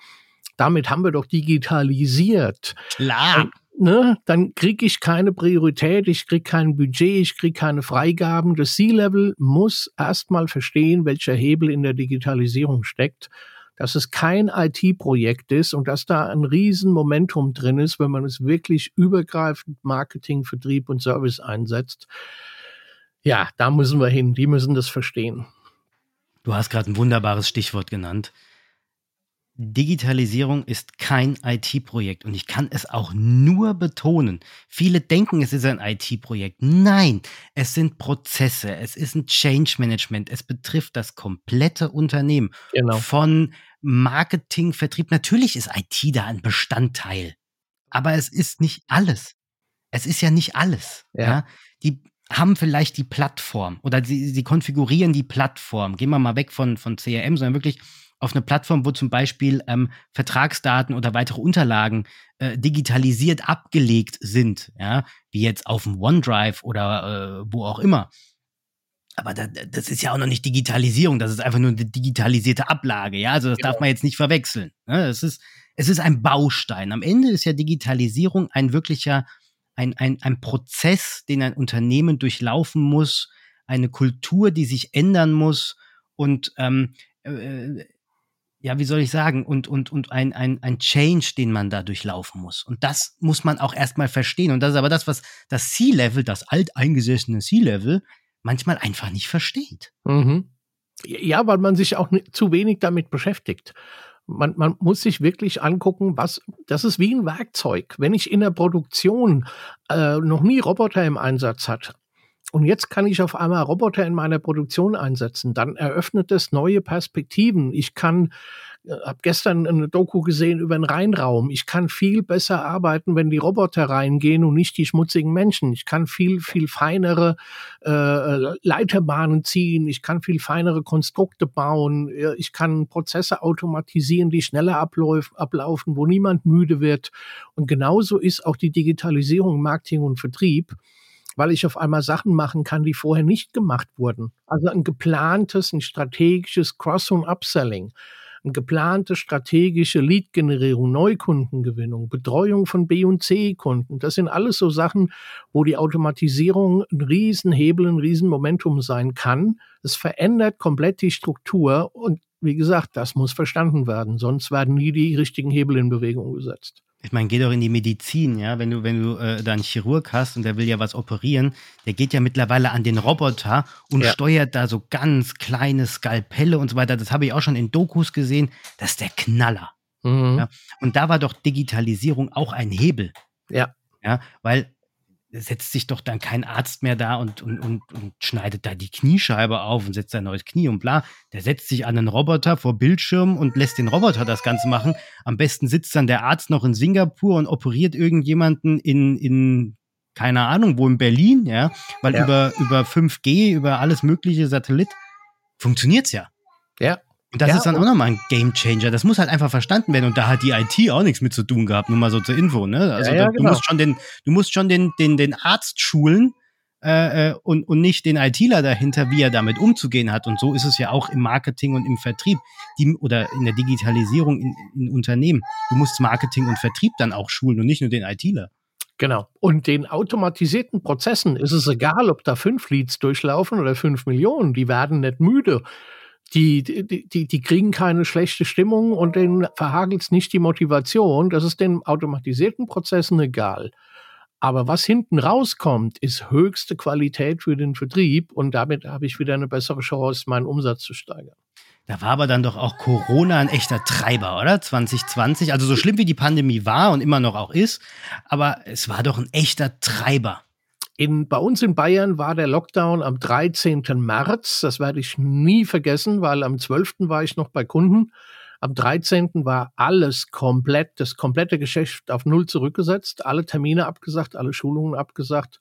Damit haben wir doch digitalisiert. Klar ne, dann kriege ich keine Priorität, ich kriege kein Budget, ich kriege keine Freigaben. Das C-Level muss erstmal verstehen, welcher Hebel in der Digitalisierung steckt, dass es kein IT-Projekt ist und dass da ein riesen Momentum drin ist, wenn man es wirklich übergreifend Marketing, Vertrieb und Service einsetzt. Ja, da müssen wir hin, die müssen das verstehen. Du hast gerade ein wunderbares Stichwort genannt. Digitalisierung ist kein IT-Projekt und ich kann es auch nur betonen. Viele denken, es ist ein IT-Projekt. Nein, es sind Prozesse, es ist ein Change Management, es betrifft das komplette Unternehmen. Genau. Von Marketing, Vertrieb. Natürlich ist IT da ein Bestandteil, aber es ist nicht alles. Es ist ja nicht alles. Ja. ja? Die haben vielleicht die Plattform oder sie, sie konfigurieren die Plattform. Gehen wir mal weg von, von CRM, sondern wirklich auf eine Plattform, wo zum Beispiel ähm, Vertragsdaten oder weitere Unterlagen äh, digitalisiert abgelegt sind, ja, wie jetzt auf dem OneDrive oder äh, wo auch immer. Aber da, das ist ja auch noch nicht Digitalisierung, das ist einfach nur eine digitalisierte Ablage, ja. Also das genau. darf man jetzt nicht verwechseln. Ne? Es ist, es ist ein Baustein. Am Ende ist ja Digitalisierung ein wirklicher, ein, ein, ein Prozess, den ein Unternehmen durchlaufen muss, eine Kultur, die sich ändern muss. Und ähm, äh, ja, wie soll ich sagen, und, und, und ein, ein, ein Change, den man da durchlaufen muss. Und das muss man auch erstmal verstehen. Und das ist aber das, was das C-Level, das alteingesessene C-Level, manchmal einfach nicht versteht. Mhm. Ja, weil man sich auch zu wenig damit beschäftigt. Man, man muss sich wirklich angucken, was, das ist wie ein Werkzeug. Wenn ich in der Produktion äh, noch nie Roboter im Einsatz hatte, und jetzt kann ich auf einmal Roboter in meiner Produktion einsetzen. Dann eröffnet es neue Perspektiven. Ich kann, äh, habe gestern eine Doku gesehen über den Rheinraum. Ich kann viel besser arbeiten, wenn die Roboter reingehen und nicht die schmutzigen Menschen. Ich kann viel, viel feinere äh, Leiterbahnen ziehen. Ich kann viel feinere Konstrukte bauen. Ich kann Prozesse automatisieren, die schneller ablaufen, wo niemand müde wird. Und genauso ist auch die Digitalisierung, Marketing und Vertrieb weil ich auf einmal Sachen machen kann, die vorher nicht gemacht wurden. Also ein geplantes, ein strategisches Cross- und Upselling eine geplante strategische Lead-Generierung, Neukundengewinnung, Betreuung von B- und C-Kunden. Das sind alles so Sachen, wo die Automatisierung ein Riesenhebel, ein Riesenmomentum sein kann. Es verändert komplett die Struktur und wie gesagt, das muss verstanden werden, sonst werden nie die richtigen Hebel in Bewegung gesetzt ich meine, geh doch in die Medizin, ja, wenn du, wenn du äh, da einen Chirurg hast und der will ja was operieren, der geht ja mittlerweile an den Roboter und ja. steuert da so ganz kleine Skalpelle und so weiter. Das habe ich auch schon in Dokus gesehen. Das ist der Knaller. Mhm. Ja? Und da war doch Digitalisierung auch ein Hebel. Ja. Ja, weil setzt sich doch dann kein Arzt mehr da und, und, und, und schneidet da die Kniescheibe auf und setzt ein neues Knie und bla. Der setzt sich an einen Roboter vor Bildschirm und lässt den Roboter das Ganze machen. Am besten sitzt dann der Arzt noch in Singapur und operiert irgendjemanden in, in keine Ahnung, wo in Berlin, ja, weil ja. über, über 5G, über alles mögliche Satellit funktioniert's ja. Ja. Und das ja, ist dann auch nochmal ein Game Changer. Das muss halt einfach verstanden werden. Und da hat die IT auch nichts mit zu tun gehabt, nur mal so zur Info. Ne? Also ja, ja, da, du genau. musst schon den, du musst schon den, den, den Arzt schulen äh, äh, und, und nicht den ITler dahinter, wie er damit umzugehen hat. Und so ist es ja auch im Marketing und im Vertrieb die, oder in der Digitalisierung in, in Unternehmen. Du musst Marketing und Vertrieb dann auch schulen und nicht nur den ITler. Genau. Und den automatisierten Prozessen ist es egal, ob da fünf Leads durchlaufen oder fünf Millionen. Die werden nicht müde die, die, die, die kriegen keine schlechte Stimmung und denen verhagelt nicht die Motivation. Das ist den automatisierten Prozessen egal. Aber was hinten rauskommt, ist höchste Qualität für den Vertrieb und damit habe ich wieder eine bessere Chance, meinen Umsatz zu steigern. Da war aber dann doch auch Corona ein echter Treiber, oder? 2020. Also so schlimm wie die Pandemie war und immer noch auch ist, aber es war doch ein echter Treiber. In, bei uns in Bayern war der Lockdown am 13. März. Das werde ich nie vergessen, weil am 12. war ich noch bei Kunden. Am 13. war alles komplett, das komplette Geschäft auf Null zurückgesetzt, alle Termine abgesagt, alle Schulungen abgesagt.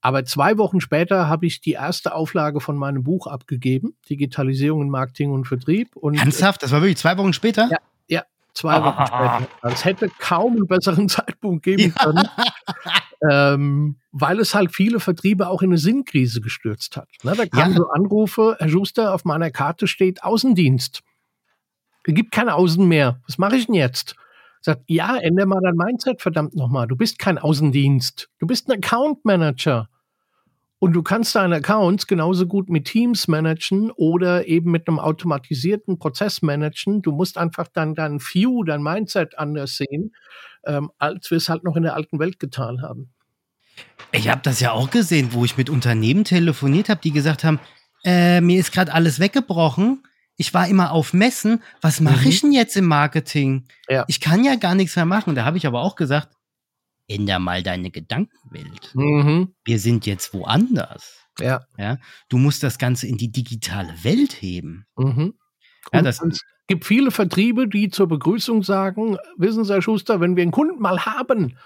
Aber zwei Wochen später habe ich die erste Auflage von meinem Buch abgegeben, Digitalisierung in Marketing und Vertrieb. Und Ernsthaft? Das war wirklich zwei Wochen später? Ja, ja zwei Wochen später. Es hätte kaum einen besseren Zeitpunkt geben können. ähm, weil es halt viele Vertriebe auch in eine Sinnkrise gestürzt hat. Ne, da kamen ja. so Anrufe, Herr Schuster, auf meiner Karte steht Außendienst. Es gibt kein Außen mehr. Was mache ich denn jetzt? Sagt, ja, ändere mal dein Mindset, verdammt nochmal. Du bist kein Außendienst. Du bist ein Account Manager. Und du kannst deine Accounts genauso gut mit Teams managen oder eben mit einem automatisierten Prozess managen. Du musst einfach dann dein View, dein Mindset anders sehen, ähm, als wir es halt noch in der alten Welt getan haben. Ich habe das ja auch gesehen, wo ich mit Unternehmen telefoniert habe, die gesagt haben, äh, mir ist gerade alles weggebrochen. Ich war immer auf Messen. Was mache mhm. ich denn jetzt im Marketing? Ja. Ich kann ja gar nichts mehr machen. Da habe ich aber auch gesagt, änder mal deine Gedankenwelt. Mhm. Wir sind jetzt woanders. Ja. ja. Du musst das Ganze in die digitale Welt heben. Mhm. Ja, das es gibt viele Vertriebe, die zur Begrüßung sagen, wissen Sie, Herr Schuster, wenn wir einen Kunden mal haben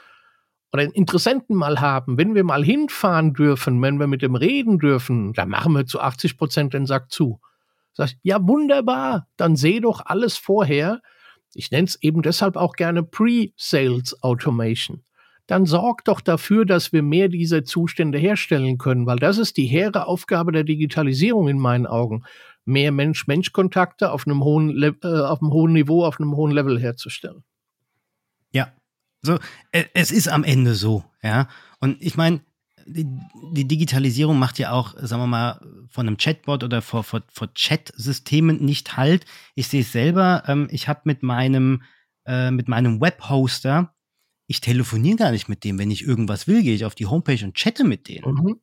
oder einen Interessenten mal haben, wenn wir mal hinfahren dürfen, wenn wir mit dem reden dürfen, dann machen wir zu 80 Prozent den Sack zu. Sag ich, ja, wunderbar, dann seh doch alles vorher. Ich nenne es eben deshalb auch gerne Pre-Sales Automation dann sorgt doch dafür, dass wir mehr dieser Zustände herstellen können, weil das ist die hehre Aufgabe der Digitalisierung in meinen Augen, mehr Mensch-Mensch-Kontakte auf einem hohen, äh, auf einem hohen Niveau, auf einem hohen Level herzustellen. Ja, so äh, es ist am Ende so, ja. Und ich meine, die, die, Digitalisierung macht ja auch, sagen wir mal, von einem Chatbot oder vor, vor, vor Chat-Systemen nicht halt. Ich sehe es selber. Ähm, ich habe mit meinem äh, mit meinem Webhoster ich telefoniere gar nicht mit dem. Wenn ich irgendwas will, gehe ich auf die Homepage und chatte mit denen. Mhm.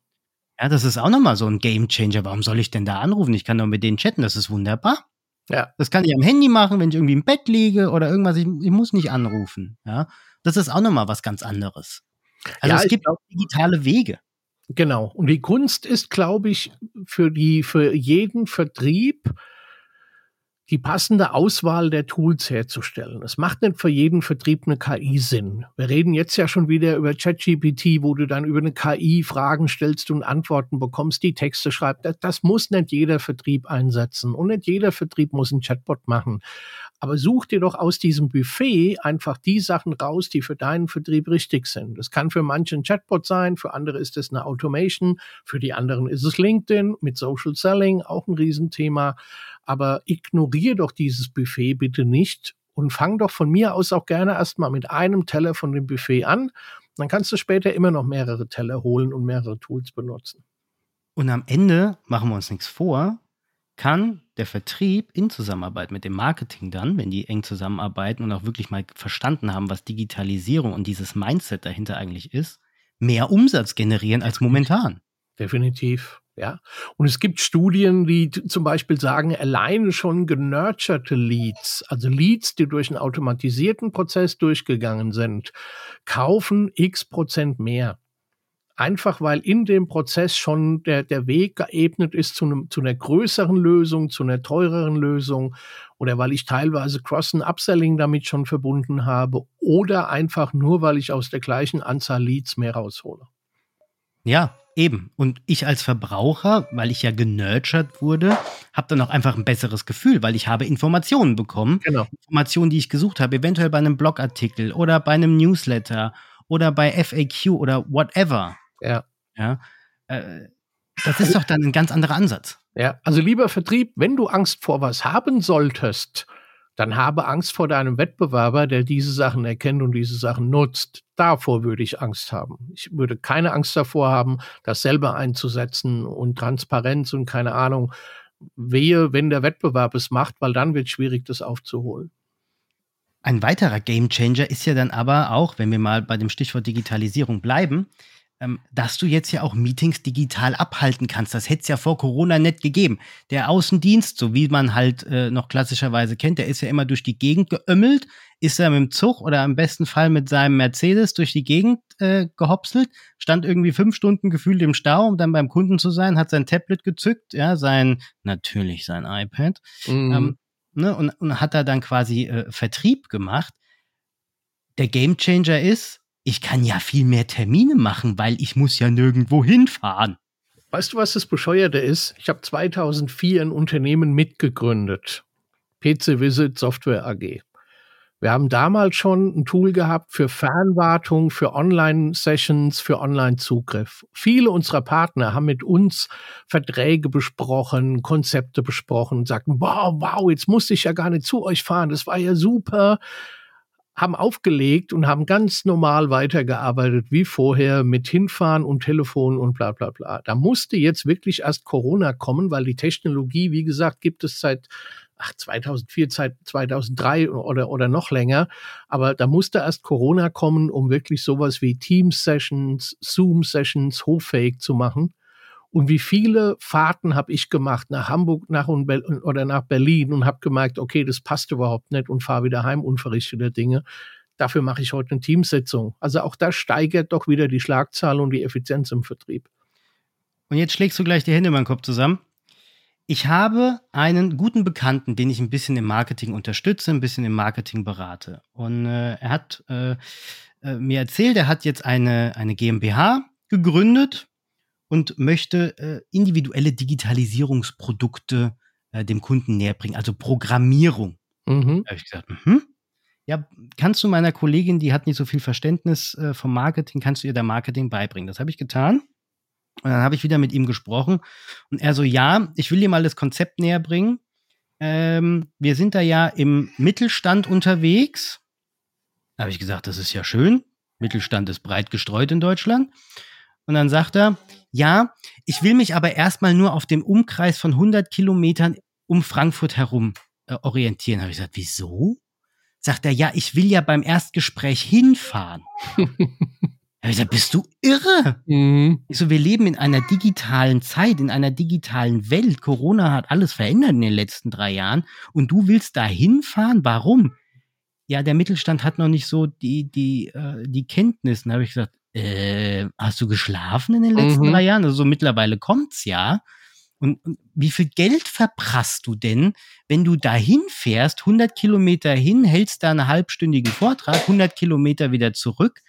Ja, das ist auch nochmal so ein Game Changer. Warum soll ich denn da anrufen? Ich kann doch mit denen chatten, das ist wunderbar. Ja. Das kann ich am Handy machen, wenn ich irgendwie im Bett liege oder irgendwas. Ich, ich muss nicht anrufen. Ja, das ist auch nochmal was ganz anderes. Also ja, es gibt auch digitale Wege. Genau. Und die Kunst ist, glaube ich, für die, für jeden Vertrieb die passende Auswahl der Tools herzustellen. Es macht nicht für jeden Vertrieb eine KI Sinn. Wir reden jetzt ja schon wieder über ChatGPT, wo du dann über eine KI Fragen stellst und Antworten bekommst, die Texte schreibt. Das, das muss nicht jeder Vertrieb einsetzen und nicht jeder Vertrieb muss einen Chatbot machen. Aber such dir doch aus diesem Buffet einfach die Sachen raus, die für deinen Vertrieb richtig sind. Das kann für manche ein Chatbot sein, für andere ist es eine Automation, für die anderen ist es LinkedIn mit Social Selling, auch ein Riesenthema. Aber ignoriere doch dieses Buffet bitte nicht und fang doch von mir aus auch gerne erstmal mit einem Teller von dem Buffet an. Dann kannst du später immer noch mehrere Teller holen und mehrere Tools benutzen. Und am Ende, machen wir uns nichts vor, kann der Vertrieb in Zusammenarbeit mit dem Marketing dann, wenn die eng zusammenarbeiten und auch wirklich mal verstanden haben, was Digitalisierung und dieses Mindset dahinter eigentlich ist, mehr Umsatz generieren als momentan. Definitiv. Ja. Und es gibt Studien, die zum Beispiel sagen, alleine schon genurturte Leads, also Leads, die durch einen automatisierten Prozess durchgegangen sind, kaufen x Prozent mehr. Einfach weil in dem Prozess schon der, der Weg geebnet ist zu, einem, zu einer größeren Lösung, zu einer teureren Lösung oder weil ich teilweise Cross- und Upselling damit schon verbunden habe oder einfach nur, weil ich aus der gleichen Anzahl Leads mehr raushole. Ja, eben. Und ich als Verbraucher, weil ich ja genurtured wurde, habe dann auch einfach ein besseres Gefühl, weil ich habe Informationen bekommen. Genau. Informationen, die ich gesucht habe, eventuell bei einem Blogartikel oder bei einem Newsletter oder bei FAQ oder whatever. Ja. Ja. Äh, das ist doch dann ein ganz anderer Ansatz. Ja, also lieber Vertrieb, wenn du Angst vor was haben solltest, dann habe Angst vor deinem Wettbewerber, der diese Sachen erkennt und diese Sachen nutzt. Davor würde ich Angst haben. Ich würde keine Angst davor haben, das selber einzusetzen und Transparenz und keine Ahnung. Wehe, wenn der Wettbewerb es macht, weil dann wird es schwierig, das aufzuholen. Ein weiterer Gamechanger ist ja dann aber auch, wenn wir mal bei dem Stichwort Digitalisierung bleiben, dass du jetzt ja auch Meetings digital abhalten kannst. Das hätte es ja vor Corona nicht gegeben. Der Außendienst, so wie man halt äh, noch klassischerweise kennt, der ist ja immer durch die Gegend geömmelt, ist er mit dem Zug oder im besten Fall mit seinem Mercedes durch die Gegend äh, gehopselt, stand irgendwie fünf Stunden gefühlt im Stau, um dann beim Kunden zu sein, hat sein Tablet gezückt, ja, sein, natürlich sein iPad, mhm. ähm, ne, und, und hat da dann quasi äh, Vertrieb gemacht. Der Gamechanger ist, ich kann ja viel mehr Termine machen, weil ich muss ja nirgendwo hinfahren. Weißt du, was das Bescheuerte ist? Ich habe 2004 ein Unternehmen mitgegründet. PC Visit Software AG. Wir haben damals schon ein Tool gehabt für Fernwartung, für Online-Sessions, für Online-Zugriff. Viele unserer Partner haben mit uns Verträge besprochen, Konzepte besprochen und sagten, wow, wow, jetzt musste ich ja gar nicht zu euch fahren, das war ja super haben aufgelegt und haben ganz normal weitergearbeitet wie vorher mit Hinfahren und Telefon und bla bla bla. Da musste jetzt wirklich erst Corona kommen, weil die Technologie, wie gesagt, gibt es seit ach, 2004, seit 2003 oder, oder noch länger. Aber da musste erst Corona kommen, um wirklich sowas wie Teams-Sessions, Zoom-Sessions hoffähig zu machen. Und wie viele Fahrten habe ich gemacht nach Hamburg nach oder nach Berlin und habe gemerkt, okay, das passt überhaupt nicht und fahre wieder heim unverrichtete Dinge. Dafür mache ich heute eine Teamsitzung. Also auch das steigert doch wieder die Schlagzahl und die Effizienz im Vertrieb. Und jetzt schlägst du gleich die Hände in meinen Kopf zusammen. Ich habe einen guten Bekannten, den ich ein bisschen im Marketing unterstütze, ein bisschen im Marketing berate. Und äh, er hat äh, äh, mir erzählt, er hat jetzt eine, eine GmbH gegründet und möchte äh, individuelle Digitalisierungsprodukte äh, dem Kunden näher bringen, also Programmierung. Mhm. Da habe ich gesagt, mhm. ja, kannst du meiner Kollegin, die hat nicht so viel Verständnis äh, vom Marketing, kannst du ihr da Marketing beibringen? Das habe ich getan. Und dann habe ich wieder mit ihm gesprochen und er so, ja, ich will dir mal das Konzept näher bringen. Ähm, wir sind da ja im Mittelstand unterwegs. Da habe ich gesagt, das ist ja schön. Mittelstand ist breit gestreut in Deutschland. Und dann sagt er, ja, ich will mich aber erstmal nur auf dem Umkreis von 100 Kilometern um Frankfurt herum äh, orientieren. Habe ich gesagt, wieso? Sagt er, ja, ich will ja beim Erstgespräch hinfahren. habe ich gesagt, bist du irre? Mhm. Ich so, wir leben in einer digitalen Zeit, in einer digitalen Welt. Corona hat alles verändert in den letzten drei Jahren. Und du willst da hinfahren? Warum? Ja, der Mittelstand hat noch nicht so die, die, äh, die Kenntnissen. habe ich gesagt, äh, hast du geschlafen in den letzten mhm. drei Jahren? Also so mittlerweile kommt's ja. Und, und, wie viel Geld verprasst du denn, wenn du dahin fährst, 100 Kilometer hin, hältst da einen halbstündigen Vortrag, 100 Kilometer wieder zurück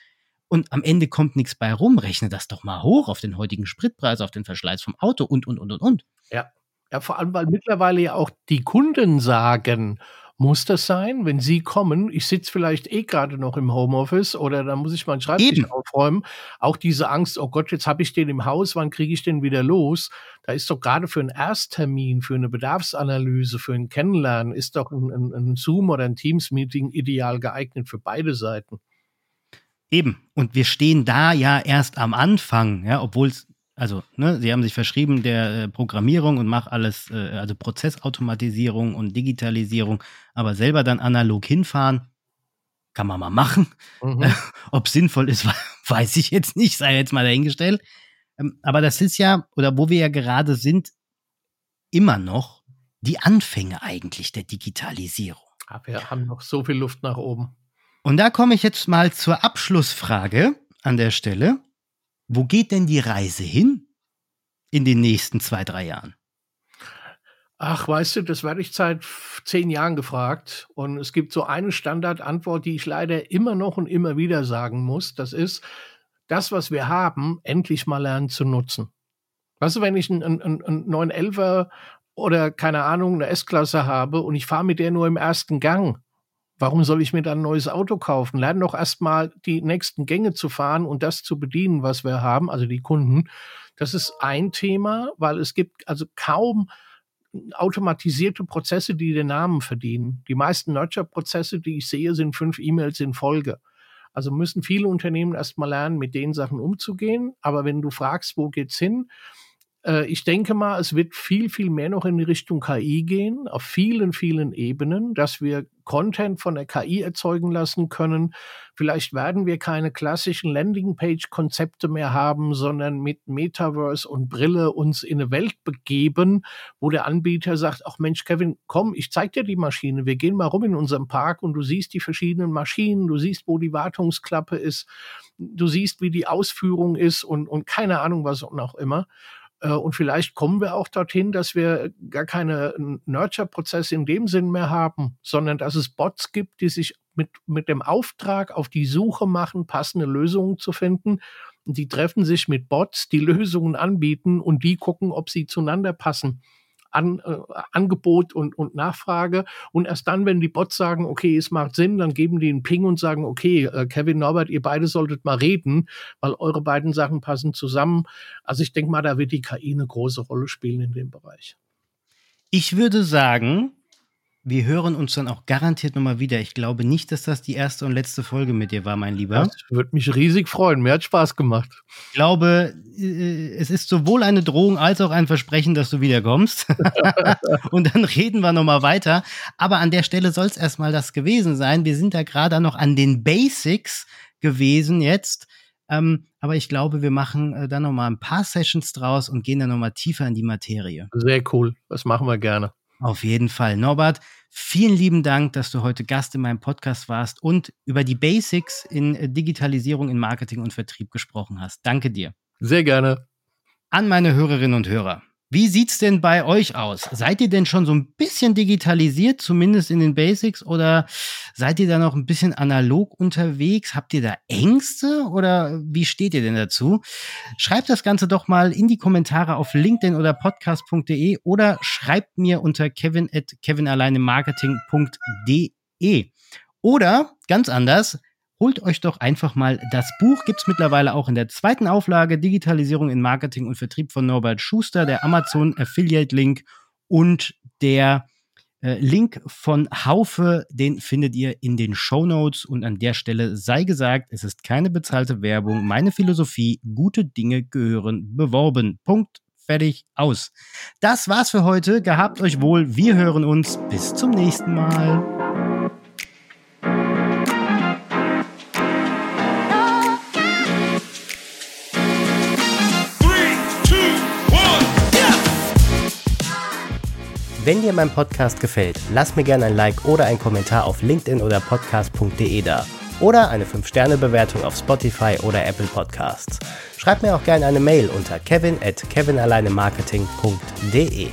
und am Ende kommt nichts bei rum? Rechne das doch mal hoch auf den heutigen Spritpreis, auf den Verschleiß vom Auto und, und, und, und, und. Ja. Ja, vor allem, weil mittlerweile ja auch die Kunden sagen, Muss das sein, wenn Sie kommen? Ich sitze vielleicht eh gerade noch im Homeoffice oder da muss ich meinen Schreibtisch Eben. aufräumen. Auch diese Angst, oh Gott, jetzt habe ich den im Haus, wann kriege ich den wieder los? Da ist doch gerade für einen Ersttermin, für eine Bedarfsanalyse, für ein Kennenlernen, ist doch ein, ein, ein Zoom oder ein Teams-Meeting ideal geeignet für beide Seiten. Eben. Und wir stehen da ja erst am Anfang, ja, obwohl es also, ne, sie haben sich verschrieben der äh, Programmierung und macht alles, äh, also Prozessautomatisierung und Digitalisierung, aber selber dann analog hinfahren, kann man mal machen. Mhm. Ob sinnvoll ist, weiß ich jetzt nicht, sei jetzt mal dahingestellt. Ähm, aber das ist ja, oder wo wir ja gerade sind, immer noch die Anfänge eigentlich der Digitalisierung. Aber wir haben noch so viel Luft nach oben. Und da komme ich jetzt mal zur Abschlussfrage an der Stelle. Wo geht denn die Reise hin in den nächsten zwei, drei Jahren? Ach, weißt du, das werde ich seit zehn Jahren gefragt. Und es gibt so eine Standardantwort, die ich leider immer noch und immer wieder sagen muss. Das ist, das, was wir haben, endlich mal lernen zu nutzen. Weißt du, wenn ich einen, einen, einen 911er oder keine Ahnung, eine S-Klasse habe und ich fahre mit der nur im ersten Gang, Warum soll ich mir dann ein neues Auto kaufen? Lerne doch erstmal die nächsten Gänge zu fahren und das zu bedienen, was wir haben, also die Kunden. Das ist ein Thema, weil es gibt also kaum automatisierte Prozesse, die den Namen verdienen. Die meisten Nurture-Prozesse, die ich sehe, sind fünf E-Mails in Folge. Also müssen viele Unternehmen erstmal lernen, mit den Sachen umzugehen. Aber wenn du fragst, wo geht's hin? Äh, ich denke mal, es wird viel, viel mehr noch in Richtung KI gehen, auf vielen, vielen Ebenen, dass wir Content von der KI erzeugen lassen können. Vielleicht werden wir keine klassischen Landingpage-Konzepte mehr haben, sondern mit Metaverse und Brille uns in eine Welt begeben, wo der Anbieter sagt, ach Mensch, Kevin, komm, ich zeig dir die Maschine. Wir gehen mal rum in unserem Park und du siehst die verschiedenen Maschinen, du siehst, wo die Wartungsklappe ist, du siehst, wie die Ausführung ist und, und keine Ahnung, was auch immer. Äh, und vielleicht kommen wir auch dorthin, dass wir gar keine Nurture-Prozesse in dem Sinn mehr haben, sondern dass es Bots gibt, die sich mit, mit dem Auftrag auf die Suche machen, passende Lösungen zu finden. Die treffen sich mit Bots, die Lösungen anbieten und die gucken, ob sie zueinander passen. An, äh, Angebot und, und Nachfrage. Und erst dann, wenn die Bots sagen, okay, es macht Sinn, dann geben die einen Ping und sagen, okay, äh, Kevin Norbert, ihr beide solltet mal reden, weil eure beiden Sachen passen zusammen. Also ich denke mal, da wird die KI eine große Rolle spielen in dem Bereich. Ich würde sagen, wir hören uns dann auch garantiert nochmal wieder. Ich glaube nicht, dass das die erste und letzte Folge mit dir war, mein Lieber. Das würde mich riesig freuen. Mir hat Spaß gemacht. Ich glaube, äh, es ist sowohl eine Drohung als auch ein Versprechen, dass du wiederkommst. und dann reden wir nochmal weiter. Aber an der Stelle soll es erstmal das gewesen sein. Wir sind da gerade noch an den Basics gewesen jetzt. Ähm, aber ich glaube, wir machen äh, dann nochmal ein paar Sessions draus und gehen dann nochmal tiefer in die Materie. Sehr cool. Das machen wir gerne. Auf jeden Fall. Norbert, vielen lieben Dank, dass du heute Gast in meinem Podcast warst und über die Basics in äh, Digitalisierung, in Marketing und Vertrieb gesprochen hast. Danke dir. Sehr gerne. An meine Hörerinnen und Hörer. Wie sieht's denn bei euch aus? Seid ihr denn schon so ein bisschen digitalisiert, zumindest in den Basics, oder seid ihr da noch ein bisschen analog unterwegs? Habt ihr da Ängste oder wie steht ihr denn dazu? Schreibt das Ganze doch mal in die Kommentare auf LinkedIn oder podcast.de oder schreibt mir unter kevin at kevinalleinemarketing.de. Oder ganz anders, holt euch doch einfach mal das Buch. Gibt es mittlerweile auch in der zweiten Auflage Digitalisierung in Marketing und Vertrieb von Norbert Schuster, der Amazon Affiliate Link und der äh, Link von Haufe, den findet ihr in den Show Notes. Und an der Stelle sei gesagt, es ist keine bezahlte Werbung. Meine Philosophie, gute Dinge gehören beworben. Punkt. Fertig aus. Das war's für heute. Gehabt euch wohl. Wir hören uns. Bis zum nächsten Mal. Wenn dir mein Podcast gefällt, lass mir gerne ein Like oder einen Kommentar auf LinkedIn oder podcast.de da. Oder eine 5-Sterne-Bewertung auf Spotify oder Apple Podcasts. Schreib mir auch gerne eine Mail unter kevin at kevinalleinemarketing.de.